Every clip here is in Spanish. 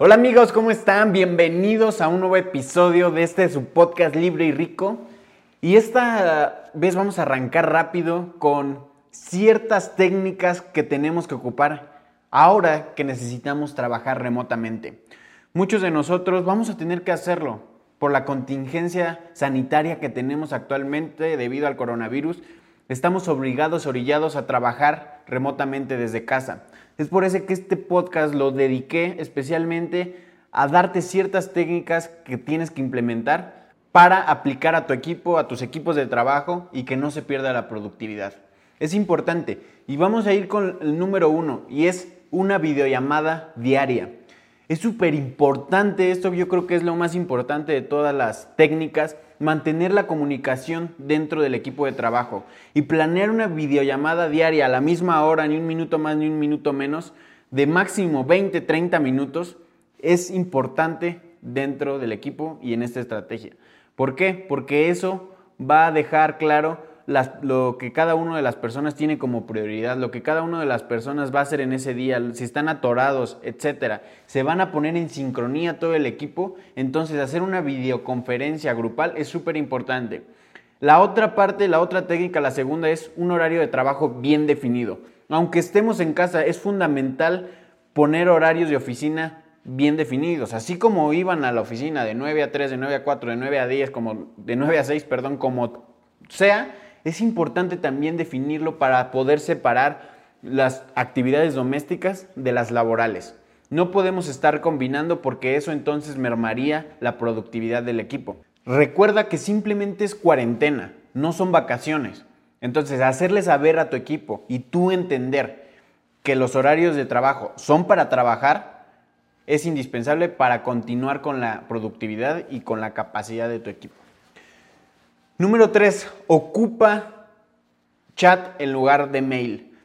Hola amigos, ¿cómo están? Bienvenidos a un nuevo episodio de este su podcast Libre y Rico. Y esta vez vamos a arrancar rápido con ciertas técnicas que tenemos que ocupar ahora que necesitamos trabajar remotamente. Muchos de nosotros vamos a tener que hacerlo por la contingencia sanitaria que tenemos actualmente debido al coronavirus. Estamos obligados, orillados a trabajar remotamente desde casa. Es por eso que este podcast lo dediqué especialmente a darte ciertas técnicas que tienes que implementar para aplicar a tu equipo, a tus equipos de trabajo y que no se pierda la productividad. Es importante. Y vamos a ir con el número uno y es una videollamada diaria. Es súper importante, esto yo creo que es lo más importante de todas las técnicas, mantener la comunicación dentro del equipo de trabajo y planear una videollamada diaria a la misma hora, ni un minuto más ni un minuto menos, de máximo 20, 30 minutos, es importante dentro del equipo y en esta estrategia. ¿Por qué? Porque eso va a dejar claro lo que cada una de las personas tiene como prioridad, lo que cada una de las personas va a hacer en ese día, si están atorados, etcétera, se van a poner en sincronía todo el equipo, entonces hacer una videoconferencia grupal es súper importante. La otra parte, la otra técnica, la segunda es un horario de trabajo bien definido. Aunque estemos en casa, es fundamental poner horarios de oficina bien definidos, así como iban a la oficina de 9 a 3, de 9 a 4, de 9 a 10, como de 9 a 6, perdón, como sea, es importante también definirlo para poder separar las actividades domésticas de las laborales. No podemos estar combinando porque eso entonces mermaría la productividad del equipo. Recuerda que simplemente es cuarentena, no son vacaciones. Entonces, hacerle saber a tu equipo y tú entender que los horarios de trabajo son para trabajar es indispensable para continuar con la productividad y con la capacidad de tu equipo. Número 3. Ocupa chat en lugar de mail.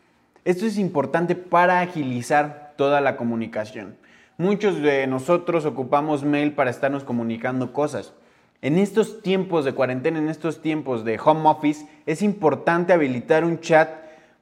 Esto es importante para agilizar toda la comunicación. Muchos de nosotros ocupamos mail para estarnos comunicando cosas. En estos tiempos de cuarentena, en estos tiempos de home office, es importante habilitar un chat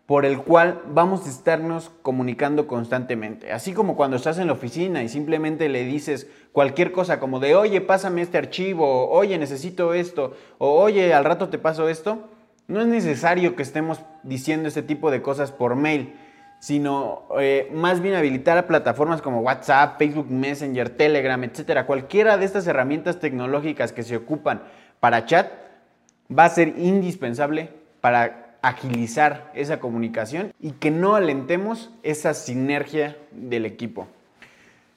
por el cual vamos a estarnos comunicando constantemente. Así como cuando estás en la oficina y simplemente le dices cualquier cosa como de, oye, pásame este archivo, oye, necesito esto, o oye, al rato te paso esto, no es necesario que estemos diciendo este tipo de cosas por mail, sino eh, más bien habilitar a plataformas como WhatsApp, Facebook Messenger, Telegram, etcétera. Cualquiera de estas herramientas tecnológicas que se ocupan para chat va a ser indispensable para agilizar esa comunicación y que no alentemos esa sinergia del equipo.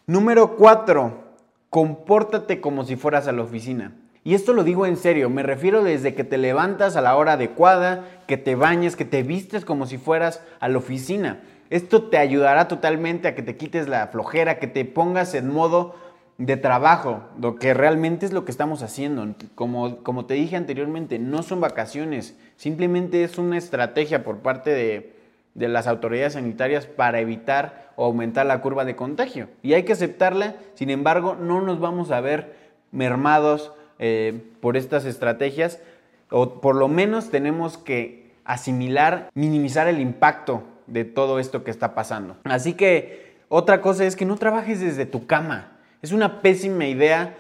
Número 4. Compórtate como si fueras a la oficina. Y esto lo digo en serio, me refiero desde que te levantas a la hora adecuada, que te bañes, que te vistes como si fueras a la oficina. Esto te ayudará totalmente a que te quites la flojera, que te pongas en modo de trabajo, lo que realmente es lo que estamos haciendo. Como, como te dije anteriormente, no son vacaciones, simplemente es una estrategia por parte de, de las autoridades sanitarias para evitar o aumentar la curva de contagio. Y hay que aceptarla, sin embargo, no nos vamos a ver mermados eh, por estas estrategias, o por lo menos tenemos que asimilar, minimizar el impacto de todo esto que está pasando. Así que otra cosa es que no trabajes desde tu cama. Es una pésima idea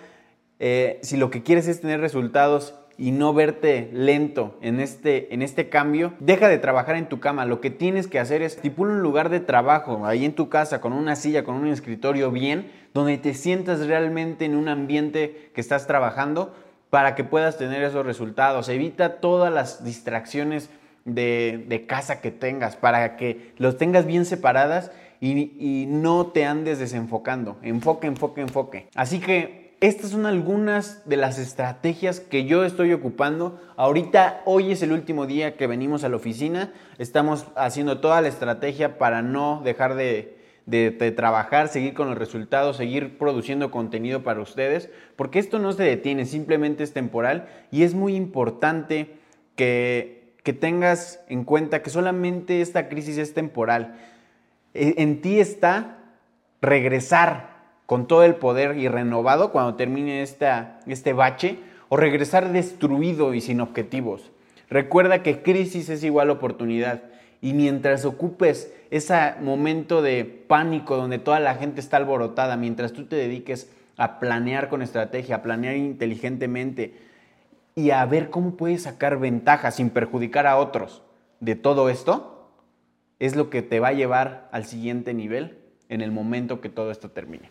eh, si lo que quieres es tener resultados y no verte lento en este, en este cambio, deja de trabajar en tu cama. Lo que tienes que hacer es estipula un lugar de trabajo ahí en tu casa, con una silla, con un escritorio bien, donde te sientas realmente en un ambiente que estás trabajando para que puedas tener esos resultados. Evita todas las distracciones de, de casa que tengas, para que los tengas bien separadas y, no te andes desenfocando. Enfoque, enfoque, enfoque. Así que estas son algunas de las estrategias que yo estoy ocupando. Ahorita, hoy es el último día que venimos a la oficina. Estamos haciendo toda la estrategia para no dejar de, de, trabajar, seguir con los resultados, seguir produciendo contenido para ustedes, porque esto no se detiene, simplemente es temporal y es muy importante que, que tengas en cuenta que solamente esta crisis es temporal. En ti está regresar con todo el poder y renovado cuando termine esta, este bache o regresar destruido y sin objetivos. Recuerda que crisis es igual oportunidad Y mientras ocupes ese momento de pánico donde toda la gente está alborotada, mientras tú te dediques a planear con estrategia, a planear inteligentemente y a ver cómo puedes sacar ventaja sin perjudicar a otros de todo esto, es lo que te va a llevar al siguiente nivel en el momento que todo esto termine.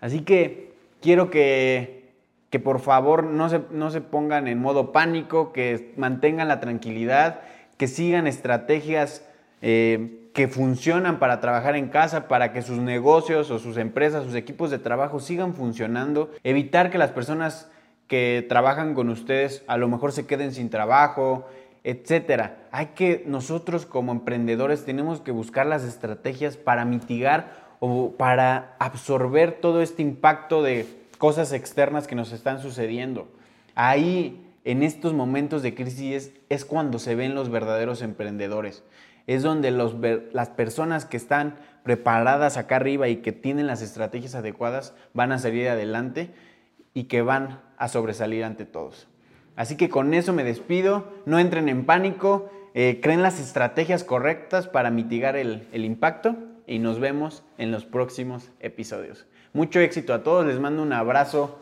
Así que quiero que, que por favor no se, no se pongan en modo pánico, que mantengan la tranquilidad, que sigan estrategias eh, que funcionan para trabajar en casa, para que sus negocios o sus empresas, sus equipos de trabajo sigan funcionando, evitar que las personas que trabajan con ustedes a lo mejor se queden sin trabajo, etcétera. Hay que nosotros como emprendedores tenemos que buscar las estrategias para mitigar o para absorber todo este impacto de cosas externas que nos están sucediendo. Ahí, en estos momentos de crisis, es, cuando se ven los verdaderos emprendedores. Es donde las personas que están preparadas acá arriba y que tienen las estrategias adecuadas van a salir adelante y que van a sobresalir ante todos. Así que con eso me despido, no entren en pánico, eh, creen las estrategias correctas para mitigar el, el impacto. Y nos vemos en los próximos episodios. Mucho éxito a todos, les mando un abrazo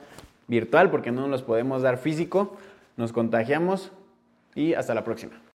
virtual porque no nos los podemos dar físico, nos contagiamos y hasta la próxima.